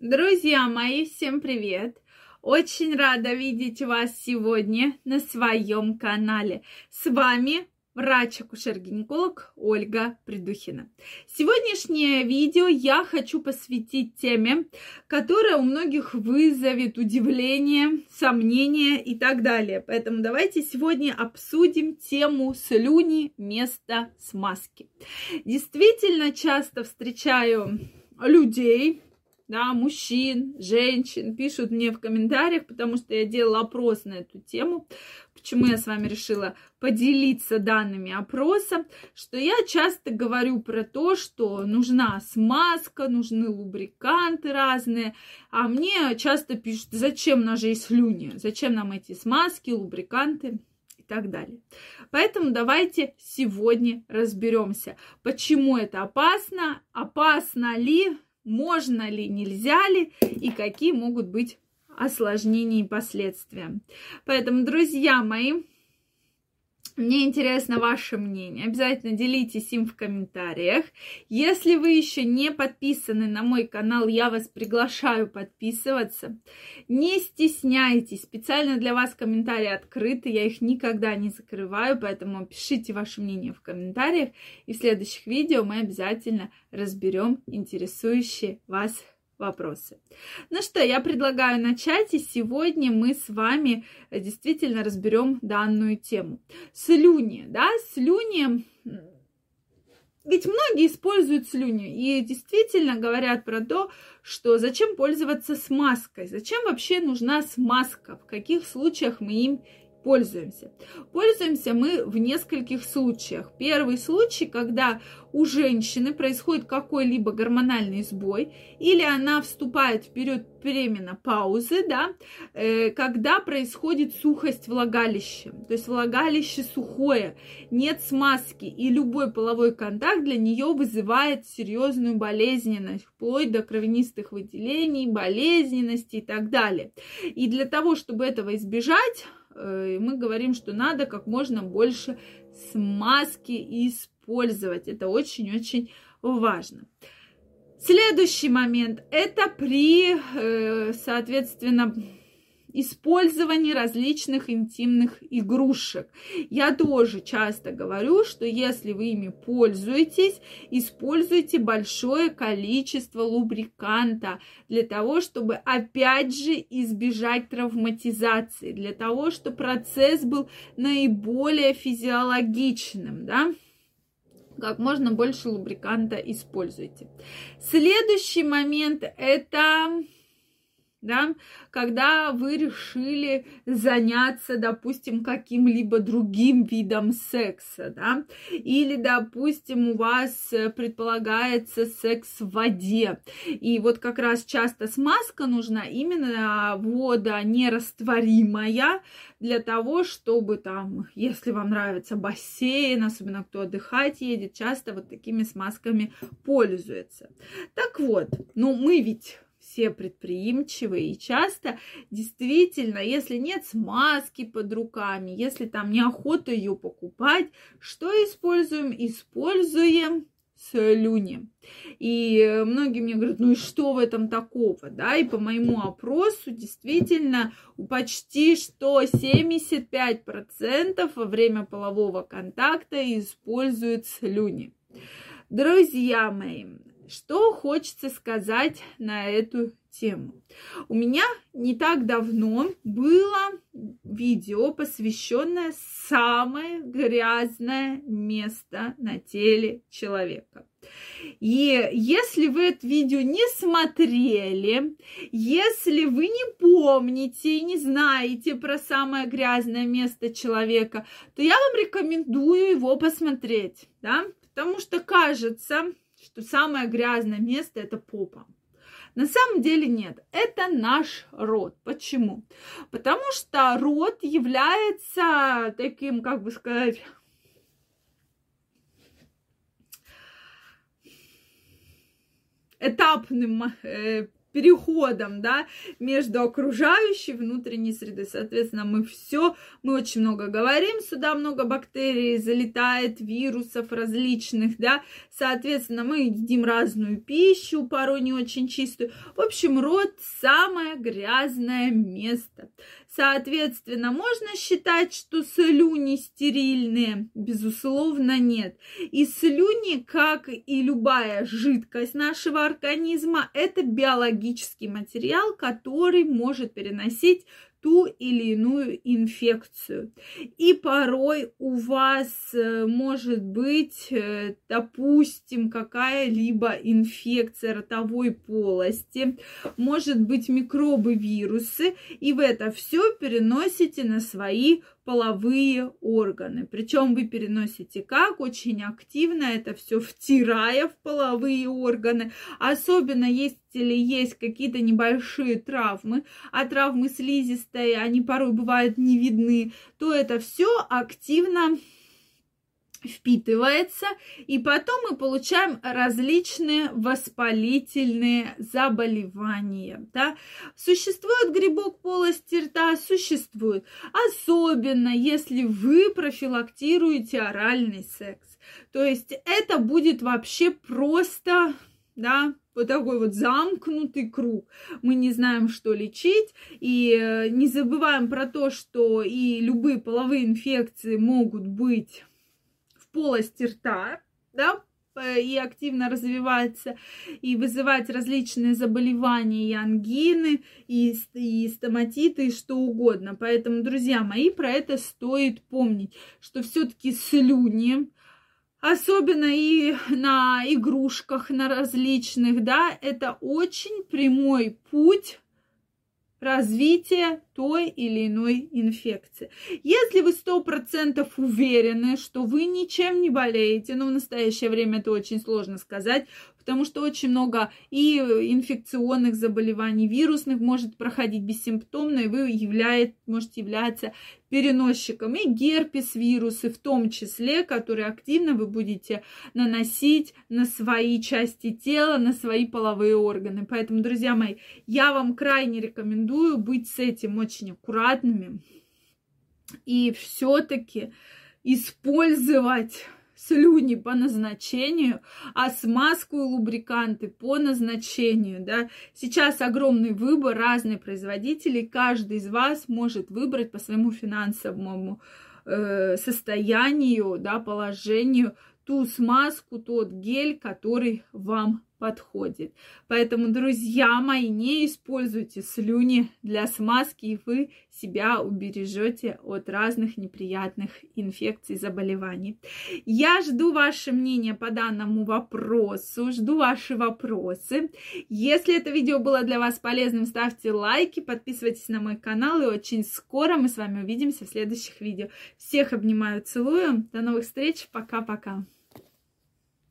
Друзья мои, всем привет! Очень рада видеть вас сегодня на своем канале. С вами врач-акушер-гинеколог Ольга Придухина. Сегодняшнее видео я хочу посвятить теме, которая у многих вызовет удивление, сомнения и так далее. Поэтому давайте сегодня обсудим тему слюни вместо смазки. Действительно часто встречаю людей, да, мужчин, женщин, пишут мне в комментариях, потому что я делала опрос на эту тему, почему я с вами решила поделиться данными опроса, что я часто говорю про то, что нужна смазка, нужны лубриканты разные, а мне часто пишут, зачем же есть слюни, зачем нам эти смазки, лубриканты и так далее. Поэтому давайте сегодня разберемся, почему это опасно, опасно ли можно ли, нельзя ли и какие могут быть осложнения и последствия. Поэтому, друзья мои, мне интересно ваше мнение. Обязательно делитесь им в комментариях. Если вы еще не подписаны на мой канал, я вас приглашаю подписываться. Не стесняйтесь. Специально для вас комментарии открыты. Я их никогда не закрываю, поэтому пишите ваше мнение в комментариях. И в следующих видео мы обязательно разберем интересующие вас вопросы. Ну что, я предлагаю начать, и сегодня мы с вами действительно разберем данную тему. Слюни, да, слюни ведь многие используют слюни и действительно говорят про то, что зачем пользоваться смазкой, зачем вообще нужна смазка, в каких случаях мы им пользуемся. Пользуемся мы в нескольких случаях. Первый случай, когда у женщины происходит какой-либо гормональный сбой, или она вступает в период паузы, да, э, когда происходит сухость влагалища. То есть влагалище сухое, нет смазки, и любой половой контакт для нее вызывает серьезную болезненность, вплоть до кровянистых выделений, болезненности и так далее. И для того, чтобы этого избежать, мы говорим, что надо как можно больше смазки использовать. Это очень-очень важно. Следующий момент – это при, э, соответственно, использовании различных интимных игрушек. Я тоже часто говорю, что если вы ими пользуетесь, используйте большое количество лубриканта для того, чтобы опять же избежать травматизации, для того, чтобы процесс был наиболее физиологичным, да как можно больше лубриканта используйте. Следующий момент это да, когда вы решили заняться, допустим, каким-либо другим видом секса, да, или, допустим, у вас э, предполагается секс в воде, и вот как раз часто смазка нужна именно вода нерастворимая для того, чтобы там, если вам нравится бассейн, особенно кто отдыхать едет, часто вот такими смазками пользуется. Так вот, ну мы ведь все предприимчивые. И часто действительно, если нет смазки под руками, если там неохота ее покупать, что используем? Используем слюни. И многие мне говорят, ну и что в этом такого, да, и по моему опросу действительно почти что 75% во время полового контакта используют слюни. Друзья мои, что хочется сказать на эту тему? У меня не так давно было видео, посвященное самое грязное место на теле человека. И если вы это видео не смотрели, если вы не помните и не знаете про самое грязное место человека, то я вам рекомендую его посмотреть, да, потому что кажется, что самое грязное место это попа. На самом деле нет, это наш род. Почему? Потому что род является таким, как бы сказать, этапным э, переходом, да, между окружающей и внутренней средой. Соответственно, мы все, мы очень много говорим, сюда много бактерий залетает, вирусов различных, да, соответственно, мы едим разную пищу, порой не очень чистую. В общем, рот самое грязное место. Соответственно, можно считать, что слюни стерильные? Безусловно, нет. И слюни, как и любая жидкость нашего организма, это биологический материал, который может переносить ту или иную инфекцию. И порой у вас э, может быть, э, допустим, какая-либо инфекция ротовой полости, может быть микробы, вирусы, и в это все переносите на свои половые органы. Причем вы переносите как? Очень активно это все втирая в половые органы. Особенно если есть какие-то небольшие травмы, а травмы слизистые, они порой бывают не видны, то это все активно впитывается, и потом мы получаем различные воспалительные заболевания. Да? Существует грибок полости рта? Существует. Особенно, если вы профилактируете оральный секс. То есть это будет вообще просто, да, вот такой вот замкнутый круг. Мы не знаем, что лечить, и э, не забываем про то, что и любые половые инфекции могут быть полости рта, да, и активно развиваться, и вызывать различные заболевания, и ангины, и, и стоматиты, и что угодно. Поэтому, друзья мои, про это стоит помнить, что все-таки слюни, особенно и на игрушках, на различных, да, это очень прямой путь развития той или иной инфекции. Если вы сто процентов уверены, что вы ничем не болеете, но в настоящее время это очень сложно сказать, потому что очень много и инфекционных заболеваний, вирусных может проходить бессимптомно, и вы являет, можете являться переносчиком и герпес вирусы в том числе, которые активно вы будете наносить на свои части тела, на свои половые органы. Поэтому, друзья мои, я вам крайне рекомендую быть с этим очень аккуратными и все-таки использовать слюни по назначению, а смазку и лубриканты по назначению, да. Сейчас огромный выбор, разные производители, каждый из вас может выбрать по своему финансовому э, состоянию, да, положению ту смазку, тот гель, который вам подходит. Поэтому, друзья мои, не используйте слюни для смазки, и вы себя убережете от разных неприятных инфекций, заболеваний. Я жду ваше мнение по данному вопросу, жду ваши вопросы. Если это видео было для вас полезным, ставьте лайки, подписывайтесь на мой канал, и очень скоро мы с вами увидимся в следующих видео. Всех обнимаю, целую, до новых встреч, пока-пока.